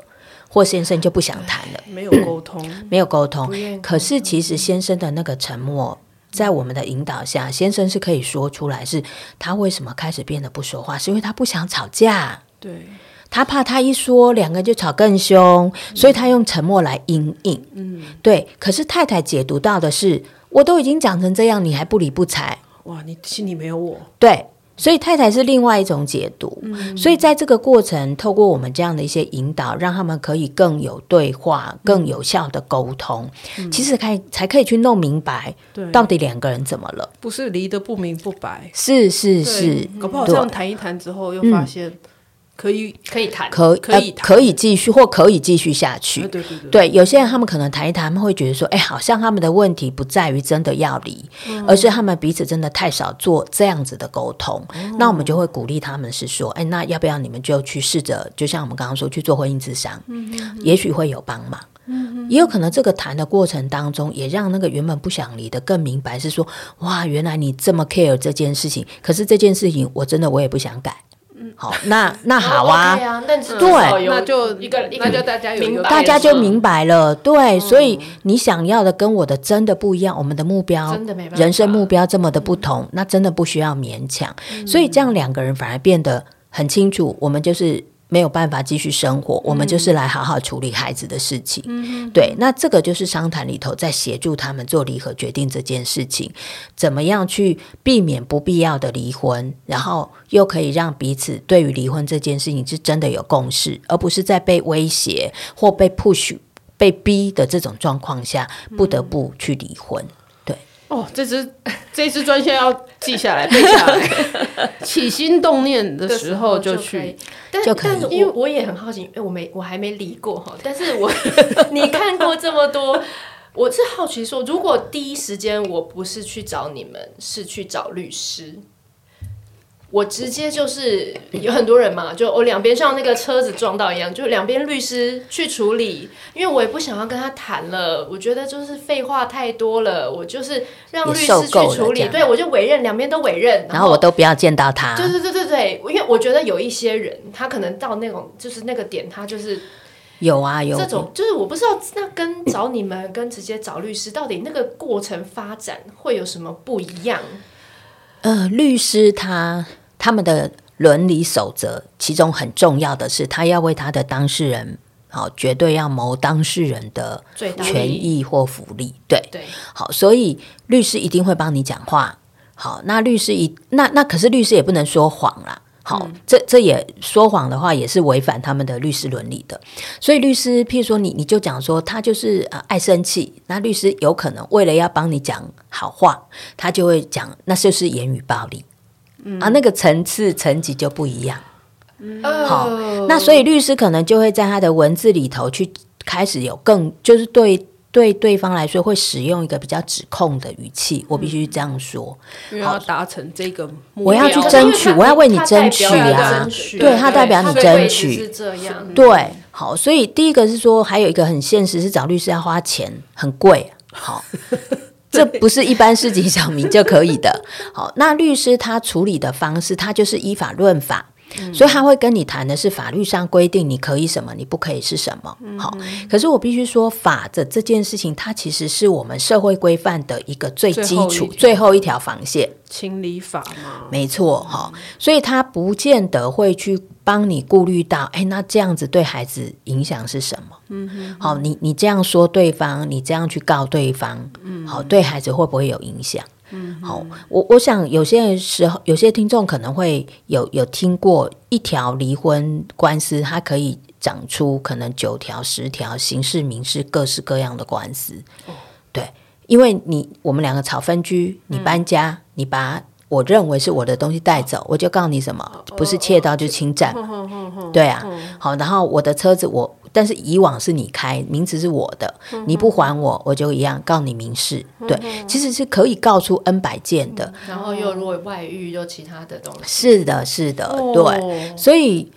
或先生就不想谈了，没有沟通，<clears throat> 没有沟通。可是其实先生的那个沉默。在我们的引导下，先生是可以说出来，是他为什么开始变得不说话，是因为他不想吵架。对，他怕他一说，两个人就吵更凶，所以他用沉默来因应。嗯，对。可是太太解读到的是，我都已经讲成这样，你还不理不睬。哇，你心里没有我。对。所以太太是另外一种解读，嗯、所以在这个过程，透过我们这样的一些引导，让他们可以更有对话、更有效的沟通，嗯、其实可以才可以去弄明白，到底两个人怎么了？不是离得不明不白，是是是，搞不好这样谈一谈之后，又发现。可以可以谈，可可以可以继续或可以继续下去。对对对，对，有些人他们可能谈一谈，他们会觉得说，哎，好像他们的问题不在于真的要离，嗯、而是他们彼此真的太少做这样子的沟通。嗯、那我们就会鼓励他们是说，哎，那要不要你们就去试着，就像我们刚刚说去做婚姻咨商，也许会有帮忙。也有可能这个谈的过程当中，也让那个原本不想离的更明白，是说，哇，原来你这么 care 这件事情，可是这件事情我真的我也不想改。好，那那好啊，对，那就一个，那就大家有大家就明白了，对，所以你想要的跟我的真的不一样，我们的目标，人生目标这么的不同，那真的不需要勉强，所以这样两个人反而变得很清楚，我们就是。没有办法继续生活，我们就是来好好处理孩子的事情。嗯、对，那这个就是商谈里头在协助他们做离合决定这件事情，怎么样去避免不必要的离婚，然后又可以让彼此对于离婚这件事情是真的有共识，而不是在被威胁或被 push、被逼的这种状况下不得不去离婚。对，哦，这支这支专线要记下来背下来，<laughs> 起心动念的时候就去。但但因为我也很好奇，哎，我没我还没理过哈，但是我 <laughs> 你看过这么多，我是好奇说，如果第一时间我不是去找你们，是去找律师。我直接就是有很多人嘛，就我两边像那个车子撞到一样，就两边律师去处理，因为我也不想要跟他谈了，我觉得就是废话太多了，我就是让律师去处理，对，我就委任两边都委任，然后，我都不要见到他。对对对对对，因为我觉得有一些人，他可能到那种就是那个点，他就是有啊有这种，就是我不知道那跟找你们跟直接找律师到底那个过程发展会有什么不一样？呃，律师他。他们的伦理守则，其中很重要的是，他要为他的当事人，好，绝对要谋当事人的权益或福利。对对，好，所以律师一定会帮你讲话。好，那律师一那那可是律师也不能说谎啦。好，嗯、这这也说谎的话，也是违反他们的律师伦理的。所以律师，譬如说你你就讲说他就是呃爱生气，那律师有可能为了要帮你讲好话，他就会讲那就是言语暴力。啊，那个层次层级就不一样。嗯、好，那所以律师可能就会在他的文字里头去开始有更，就是对对对方来说会使用一个比较指控的语气。我必须这样说，因为要达成这个目标，我要去争取，我要为你争取啊。对，他代表你争取是这样。对，好，所以第一个是说，还有一个很现实是找律师要花钱，很贵。好。<laughs> <laughs> 这不是一般市井小民就可以的。<laughs> 好，那律师他处理的方式，他就是依法论法。嗯、所以他会跟你谈的是法律上规定你可以什么，你不可以是什么。好、嗯，可是我必须说，法的这件事情，它其实是我们社会规范的一个最基础、最后一条防线。清理法嘛，没错哈、嗯。所以他不见得会去帮你顾虑到，哎，那这样子对孩子影响是什么？嗯哼，好，你你这样说对方，你这样去告对方，嗯，好，对孩子会不会有影响？嗯，好，我我想有些时候，有些听众可能会有有听过一条离婚官司，它可以长出可能九条、十条刑事、民事各式各样的官司。哦，对，因为你我们两个吵分居，你搬家，嗯、你把我认为是我的东西带走，哦、我就告你什么，不是窃盗就侵占，哦、对啊、哦，好，然后我的车子我。但是以往是你开，名字是我的，你不还我，我就一样告你民事。对，其实是可以告出 N 百件的。然后又如果外遇又其他的东西。是的，是的，对。所以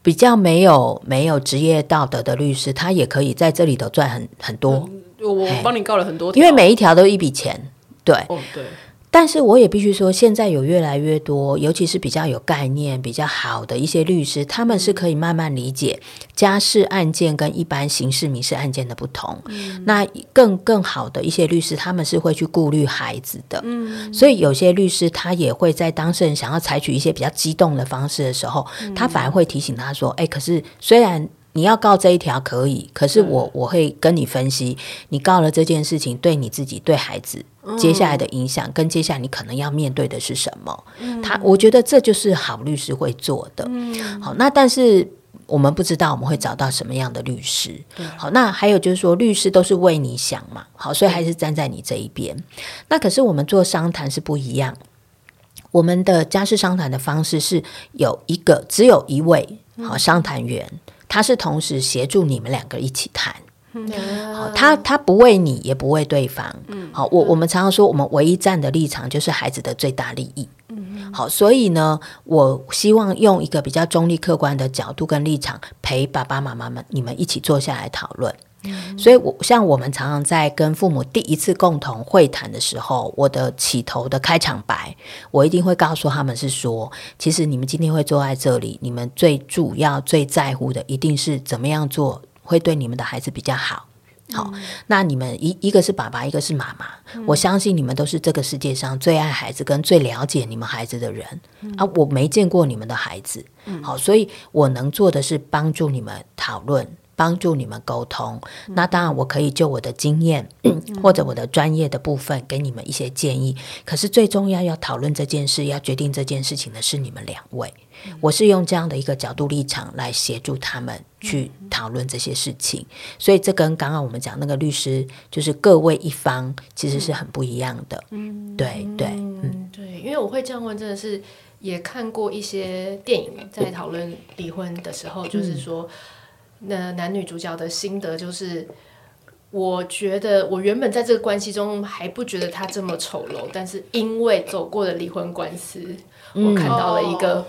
比较没有没有职业道德的律师，他也可以在这里头赚很很多。我帮你告了很多，因为每一条都一笔钱。对，对。但是我也必须说，现在有越来越多，尤其是比较有概念、比较好的一些律师，他们是可以慢慢理解家事案件跟一般刑事民事案件的不同。嗯、那更更好的一些律师，他们是会去顾虑孩子的。嗯，所以有些律师他也会在当事人想要采取一些比较激动的方式的时候，嗯、他反而会提醒他说：“哎，可是虽然你要告这一条可以，可是我我会跟你分析，你告了这件事情对你自己、对孩子。”接下来的影响跟接下来你可能要面对的是什么？嗯、他我觉得这就是好律师会做的。嗯、好，那但是我们不知道我们会找到什么样的律师。好，那还有就是说，律师都是为你想嘛。好，所以还是站在你这一边。那可是我们做商谈是不一样。我们的家事商谈的方式是有一个只有一位好商谈员，他是同时协助你们两个一起谈。好，他他不为你，也不为对方。好，我我们常常说，我们唯一站的立场就是孩子的最大利益。好，所以呢，我希望用一个比较中立、客观的角度跟立场，陪爸爸妈妈们你们一起坐下来讨论。所以我，我像我们常常在跟父母第一次共同会谈的时候，我的起头的开场白，我一定会告诉他们是说，其实你们今天会坐在这里，你们最主要、最在乎的，一定是怎么样做。会对你们的孩子比较好，好，嗯、那你们一一个是爸爸，一个是妈妈，嗯，我相信你们都是这个世界上最爱孩子跟最了解你们孩子的人，嗯、啊，我没见过你们的孩子，嗯，好，所以我能做的是帮助你们讨论。帮助你们沟通，那当然我可以就我的经验、<clears throat> 嗯、或者我的专业的部分给你们一些建议。可是最重要要讨论这件事、要决定这件事情的是你们两位。我是用这样的一个角度立场来协助他们去讨论这些事情，所以这跟刚刚我们讲那个律师就是各位一方，其实是很不一样的。嗯，对对嗯对，因为我会这样问，真的是也看过一些电影，在讨论离婚的时候，就是说。那男女主角的心得就是，我觉得我原本在这个关系中还不觉得他这么丑陋，但是因为走过了离婚官司，我看到了一个。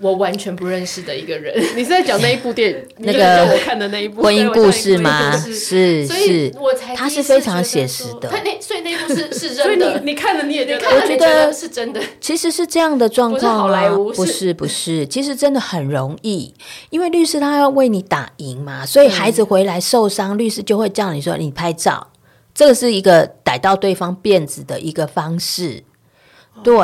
我完全不认识的一个人，<laughs> 你是在讲那一部电影？<laughs> 那个我看的那一部婚姻故事吗？是是，我才他是非常写实的。他那所以那部是是 <laughs> 真的，所以你你看了你也觉得，我觉得是真的。其实是这样的状况啊，不是不是，其实真的很容易，因为律师他要为你打赢嘛，所以孩子回来受伤，律师就会叫你说你拍照，这个是一个逮到对方辫子的一个方式。对，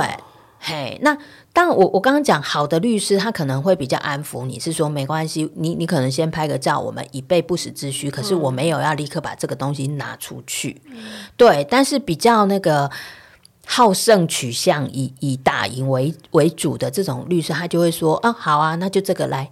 嘿，那。但我我刚刚讲好的律师，他可能会比较安抚你，是说没关系，你你可能先拍个照，我们以备不时之需。可是我没有要立刻把这个东西拿出去，嗯、对。但是比较那个好胜取向，以以打赢为为主的这种律师，他就会说啊，好啊，那就这个来，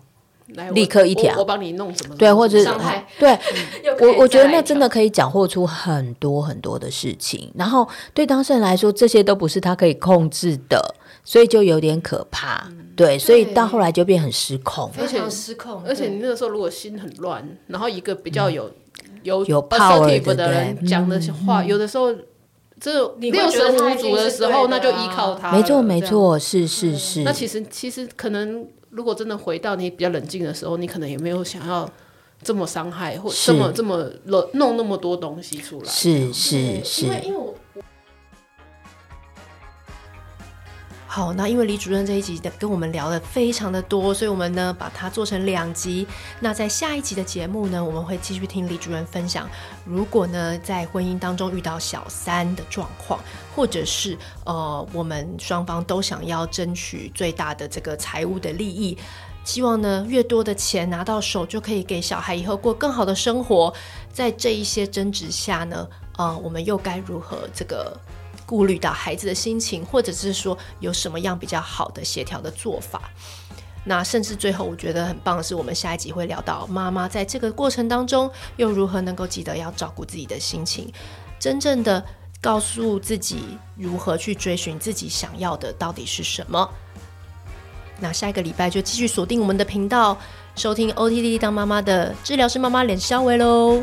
来立刻一条，我帮你弄什么？对，或者伤害，对，<laughs> 嗯、我我觉得那真的可以缴获出很多很多的事情。然后对当事人来说，这些都不是他可以控制的。所以就有点可怕，嗯、对，所以到后来就变很失控，非常失控。而且你那个时候如果心很乱，然后一个比较有、嗯、有有 power 的人讲的话，有的时候这六神无主的时候，那就依靠他。没错，没错，是是是。那其实其实可能，如果真的回到你比较冷静的时候，你可能也没有想要这么伤害，或这么这么弄那么多东西出来。是是是。因为因为我。好，那因为李主任这一集的跟我们聊的非常的多，所以我们呢把它做成两集。那在下一集的节目呢，我们会继续听李主任分享，如果呢在婚姻当中遇到小三的状况，或者是呃我们双方都想要争取最大的这个财务的利益，希望呢越多的钱拿到手就可以给小孩以后过更好的生活，在这一些争执下呢，呃我们又该如何这个？顾虑到孩子的心情，或者是说有什么样比较好的协调的做法，那甚至最后我觉得很棒的是，我们下一集会聊到妈妈在这个过程当中又如何能够记得要照顾自己的心情，真正的告诉自己如何去追寻自己想要的到底是什么。那下一个礼拜就继续锁定我们的频道，收听 OTD 当妈妈的治疗师妈妈脸肖维喽。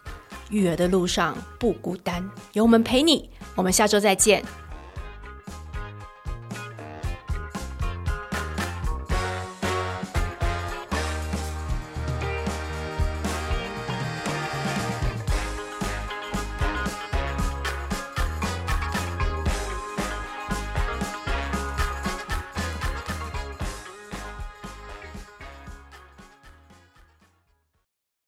育儿的路上不孤单，有我们陪你。我们下周再见，